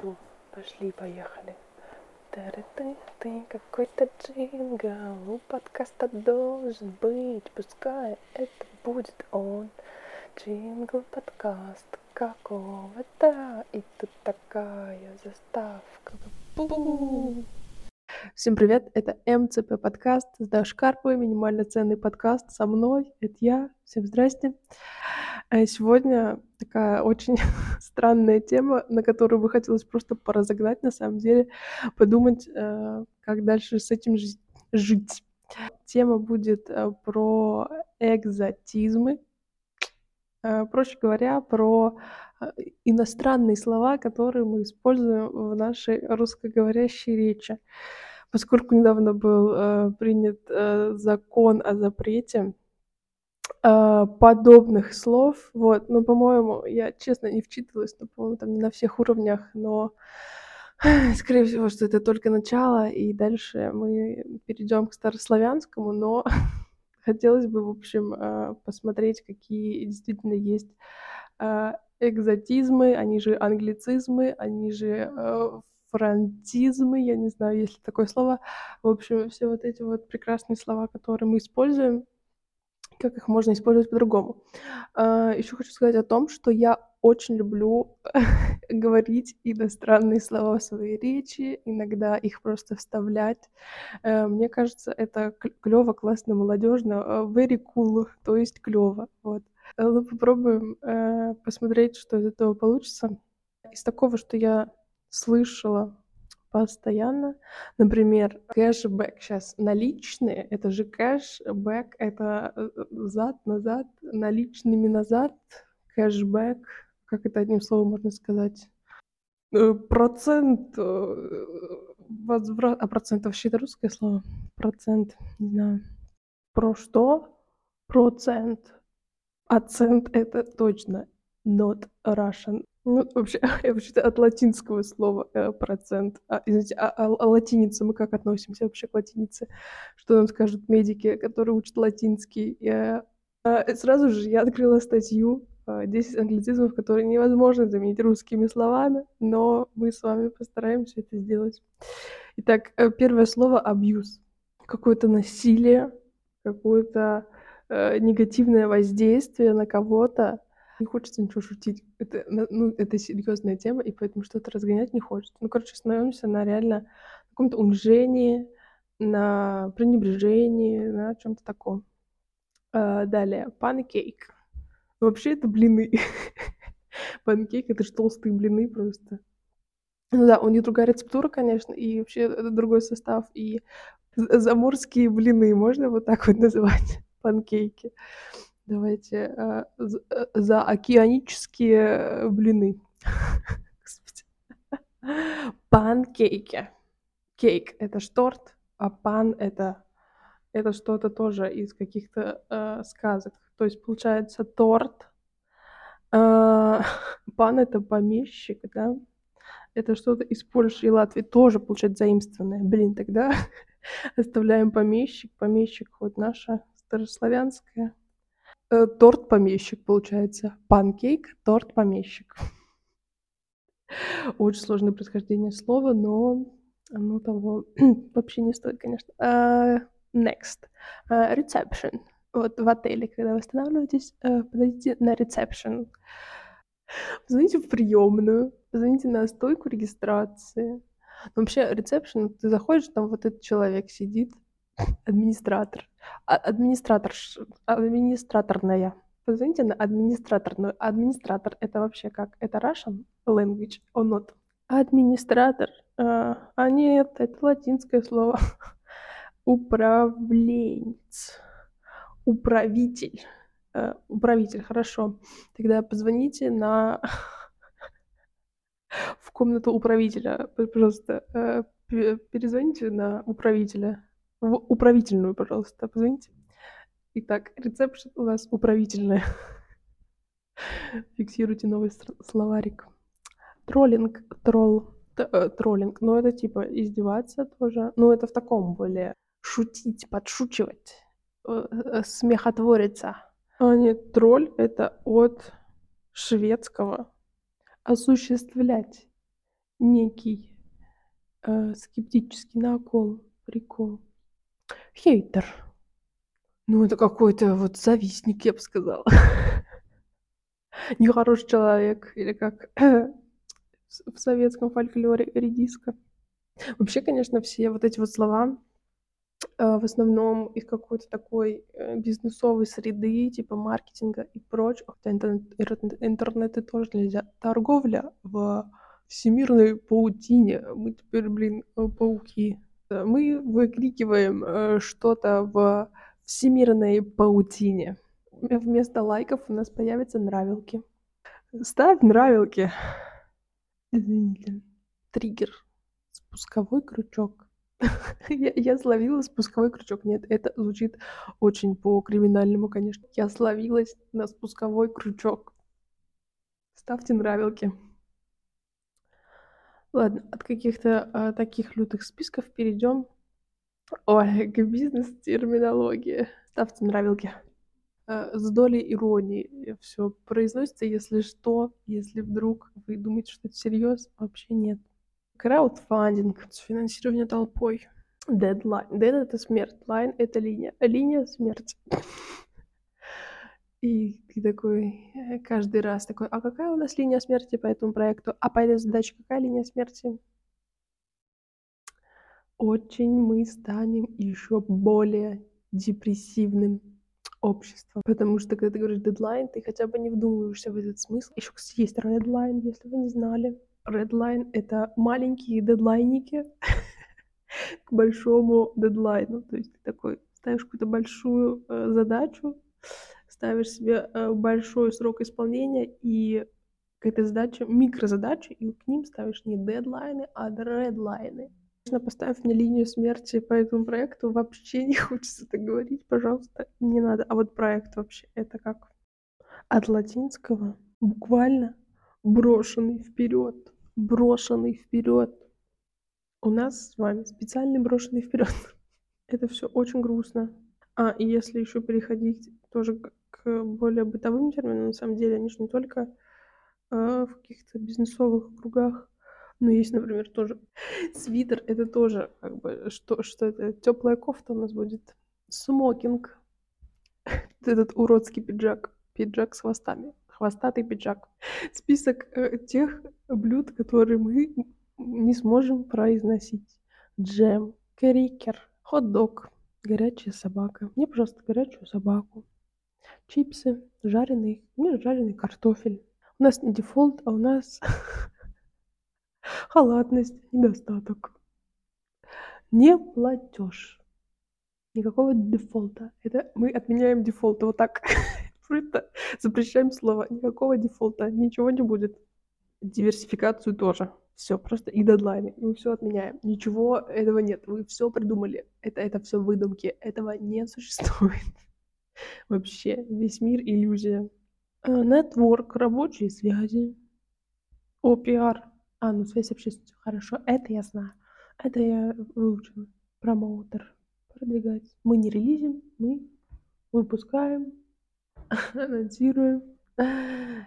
Все, пошли, поехали. Ты, ты какой-то джингл, у подкаста должен быть, пускай это будет он. Джингл подкаст какого-то, и тут такая заставка. Бу! Всем привет, это МЦП подкаст с Дашей Карповой, минимально ценный подкаст со мной, это я, всем здрасте. А сегодня такая очень странная тема, на которую бы хотелось просто поразогнать, на самом деле, подумать, э, как дальше с этим жить. Тема будет э, про экзотизмы, э, проще говоря, про иностранные слова, которые мы используем в нашей русскоговорящей речи поскольку недавно был э, принят э, закон о запрете э, подобных слов, вот, но, по-моему, я честно не вчитывалась, но, по-моему, там не на всех уровнях, но скорее всего, что это только начало, и дальше мы перейдем к старославянскому, но хотелось бы, в общем, э, посмотреть, какие действительно есть э, экзотизмы, они же англицизмы, они же э, франтизмы, я не знаю, есть ли такое слово. В общем, все вот эти вот прекрасные слова, которые мы используем, как их можно использовать по-другому. А, Еще хочу сказать о том, что я очень люблю говорить иностранные слова в своей речи, иногда их просто вставлять. Э, мне кажется, это клево, классно, молодежно, э, very cool, то есть клево. Вот. Ну, попробуем э, посмотреть, что из этого получится. Из такого, что я слышала постоянно. Например, кэшбэк. Сейчас наличные, это же кэшбэк, это э, э, зад, назад, наличными назад, кэшбэк. Как это одним словом можно сказать? Э, процент возврат... А процент вообще это русское слово? Процент, не знаю. Про что? Процент. Акцент это точно not Russian. Ну, вообще, вообще от латинского слова э, процент. А, извините, а, а, а латиница, мы как относимся вообще к латинице? Что нам скажут медики, которые учат латинский? Я, а, сразу же я открыла статью 10 а, англицизмов, которые невозможно заменить русскими словами, но мы с вами постараемся это сделать. Итак, э, первое слово абьюз. Какое-то насилие, какое-то э, негативное воздействие на кого-то, не хочется ничего шутить. Это, ну, это серьезная тема, и поэтому что-то разгонять не хочется. Ну, короче, становимся на реально каком-то унижении, на пренебрежении, на чем-то таком. А, далее, панкейк. Вообще это блины. Панкейк — это же толстые блины просто. Ну да, у них другая рецептура, конечно, и вообще это другой состав. И заморские блины можно вот так вот называть, панкейки. Давайте э, э, за океанические блины. Панкейки. Кейк — это ж торт, а пан — это, это что-то тоже из каких-то э, сказок. То есть, получается, торт. Э, пан — это помещик, да? Это что-то из Польши и Латвии тоже, получается, заимствованное. Блин, тогда оставляем помещик. Помещик вот наша старославянская. Э, торт-помещик, получается. Панкейк, торт-помещик. Очень сложное происхождение слова, но оно того вообще не стоит, конечно. Uh, next. Uh, reception. Вот в отеле, когда вы останавливаетесь, uh, подойдите на reception. Звоните в приемную, звоните на стойку регистрации. Но вообще, ресепшн, ты заходишь, там вот этот человек сидит, администратор. А, администратор, администраторная. Позвоните на администраторную. Администратор это вообще как? Это Russian language or not? Администратор. А, а нет, это латинское слово. Управленец. Управитель. Uh, управитель, хорошо. Тогда позвоните на в комнату управителя. Пожалуйста, uh, перезвоните на управителя в управительную, пожалуйста, позвоните. Итак, рецепшн у нас управительная. Фиксируйте новый словарик. Троллинг, тролл, э, троллинг. Ну, это типа издеваться тоже. Ну, это в таком более шутить, подшучивать, э, э, смехотвориться. А нет, тролль — это от шведского осуществлять некий э, скептический накол, прикол. Хейтер. Ну, это какой-то вот завистник, я бы сказала. Нехороший человек, или как в советском фольклоре редиска. Вообще, конечно, все вот эти вот слова э, в основном из какой-то такой э, бизнесовой среды, типа маркетинга и прочего. Хотя интернет, интернет и тоже нельзя. Торговля в всемирной паутине. Мы теперь, блин, э, пауки. Мы выкрикиваем что-то в всемирной паутине. Вместо лайков у нас появятся нравилки. Ставь нравилки. Извините. Триггер. Спусковой крючок. я, я словила спусковой крючок. Нет, это звучит очень по-криминальному, конечно. Я словилась на спусковой крючок. Ставьте нравилки. Ладно, от каких-то а, таких лютых списков перейдем Ой, к бизнес-терминологии. Ставьте нравилки. Э, с долей иронии все произносится, если что, если вдруг вы думаете, что это серьез, вообще нет. Краудфандинг, финансирование толпой. Дедлайн. Dead — это смерть, line — это линия. Линия — смерть. И ты такой э, каждый раз такой, а какая у нас линия смерти по этому проекту? А по этой задаче какая линия смерти? Очень мы станем еще более депрессивным общества. Потому что, когда ты говоришь дедлайн, ты хотя бы не вдумываешься в этот смысл. Еще, кстати, есть redline, если вы не знали. Редлайн — это маленькие дедлайники к большому дедлайну. То есть ты такой ставишь какую-то большую э, задачу, ставишь себе э, большой срок исполнения и к этой задаче, микрозадачи, и к ним ставишь не дедлайны, а редлайны. Поставь мне линию смерти по этому проекту. Вообще не хочется так говорить, пожалуйста, не надо. А вот проект вообще, это как? От латинского буквально брошенный вперед, брошенный вперед. У нас с вами специальный брошенный вперед. Это все очень грустно. А, если еще переходить тоже к более бытовым терминам, на самом деле, они же не только э, в каких-то бизнесовых кругах ну, есть, например, тоже свитер. Это тоже как бы что, что это? Теплая кофта у нас будет. Смокинг. Этот уродский пиджак. Пиджак с хвостами. Хвостатый пиджак. Список э, тех блюд, которые мы не сможем произносить. Джем, крекер, хот-дог, горячая собака. Мне, пожалуйста, горячую собаку. Чипсы, жареный, мне жареный картофель. У нас не дефолт, а у нас халатность, недостаток. Не платеж. Никакого дефолта. Это мы отменяем дефолт. Вот так. Просто запрещаем слово. Никакого дефолта. Ничего не будет. Диверсификацию тоже. Все, просто и дедлайны. Мы все отменяем. Ничего этого нет. Вы все придумали. Это, это все выдумки. Этого не существует. Вообще, весь мир иллюзия. Нетворк, рабочие связи. О, пиар. А, ну связь общественности. Хорошо, это я знаю. Это я выучила. Промоутер. Продвигать. Мы не релизим, мы выпускаем, анонсируем.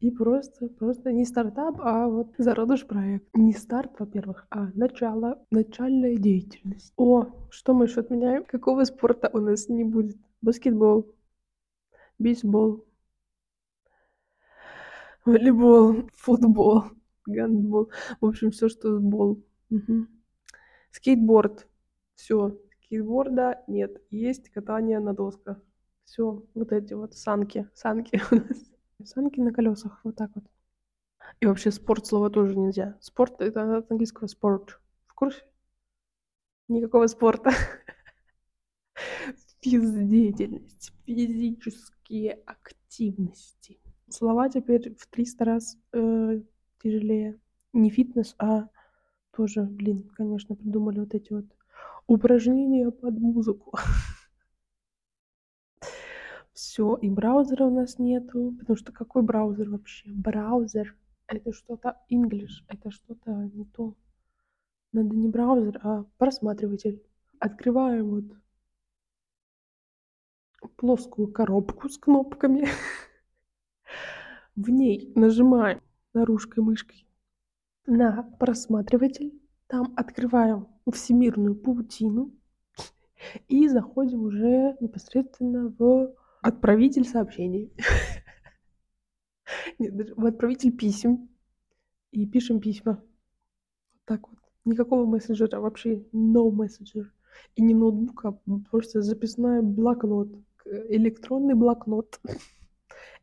И просто, просто не стартап, а вот зародыш проект. Не старт, во-первых, а начало, начальная деятельность. О, что мы еще отменяем? Какого спорта у нас не будет? Баскетбол, бейсбол, волейбол, футбол гандбол. В общем, все, что с ball. Угу. Скейтборд. Все. Скейтборда нет. Есть катание на досках. Все. Вот эти вот санки. Санки у нас. Санки на колесах. Вот так вот. И вообще спорт слова тоже нельзя. Спорт это от английского спорт. В курсе? Никакого спорта. Физдеятельность. Физические активности. Слова теперь в 300 раз э, тяжелее. Не фитнес, а тоже, блин, конечно, придумали вот эти вот упражнения под музыку. Все, и браузера у нас нету, потому что какой браузер вообще? Браузер — это что-то English, это что-то не то. Надо не браузер, а просматриватель. Открываем вот плоскую коробку с кнопками. В ней нажимаем наружкой мышкой на просматриватель, там открываем всемирную паутину и заходим уже непосредственно в отправитель сообщений. Нет, в отправитель писем. И пишем письма. Вот так вот. Никакого мессенджера, вообще no messenger. И не ноутбук, а просто записной блокнот. Электронный блокнот.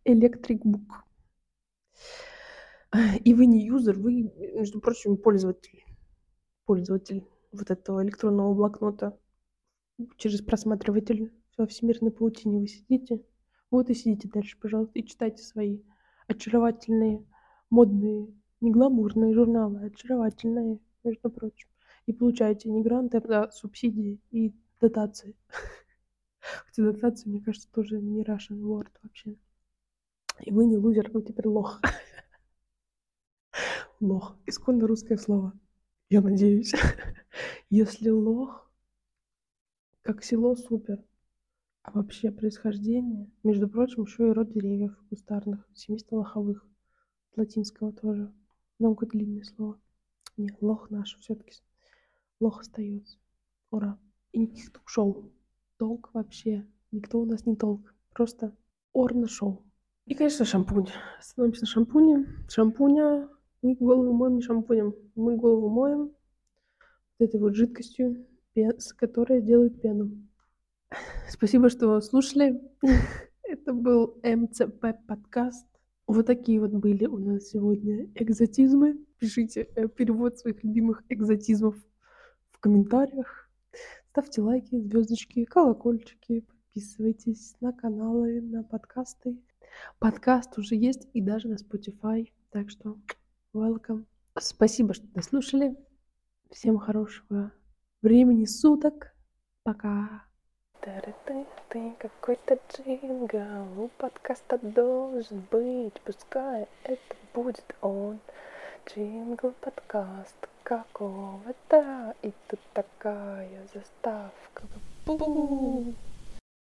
Electric book. И вы не юзер, вы, между прочим, пользователь. Пользователь вот этого электронного блокнота. Через просматриватель во всемирной паутине вы сидите. Вот и сидите дальше, пожалуйста, и читайте свои очаровательные, модные, не гламурные журналы, а очаровательные, между прочим. И получаете не гранты, а субсидии и дотации. Хотя дотации, мне кажется, тоже не Russian word вообще. И вы не лузер, вы теперь лох. Лох. Исконно русское слово. Я надеюсь. Если лох, как село, супер. А вообще происхождение, между прочим, еще и род деревьев кустарных, семистолоховых. Латинского тоже. Много длинное слово. Нет, лох наш все-таки. Лох остается. Ура. И никаких ток-шоу. Толк вообще. Никто у нас не толк. Просто орно-шоу. И, конечно, шампунь. Становимся на шампуне. Шампуня. Мы голову моем не шампунем. Мы голову моем вот этой вот жидкостью, с которой делают пену. Спасибо, что слушали. Это был МЦП подкаст. Вот такие вот были у нас сегодня экзотизмы. Пишите э, перевод своих любимых экзотизмов в комментариях. Ставьте лайки, звездочки, колокольчики. Подписывайтесь на каналы, на подкасты. Подкаст уже есть и даже на Spotify. Так что welcome. Спасибо, что дослушали. Всем хорошего времени суток. Пока. Ты, какой-то джингл, у подкаста должен быть, пускай это будет он. Джингл подкаст какого-то, и тут такая заставка. Бу-бу.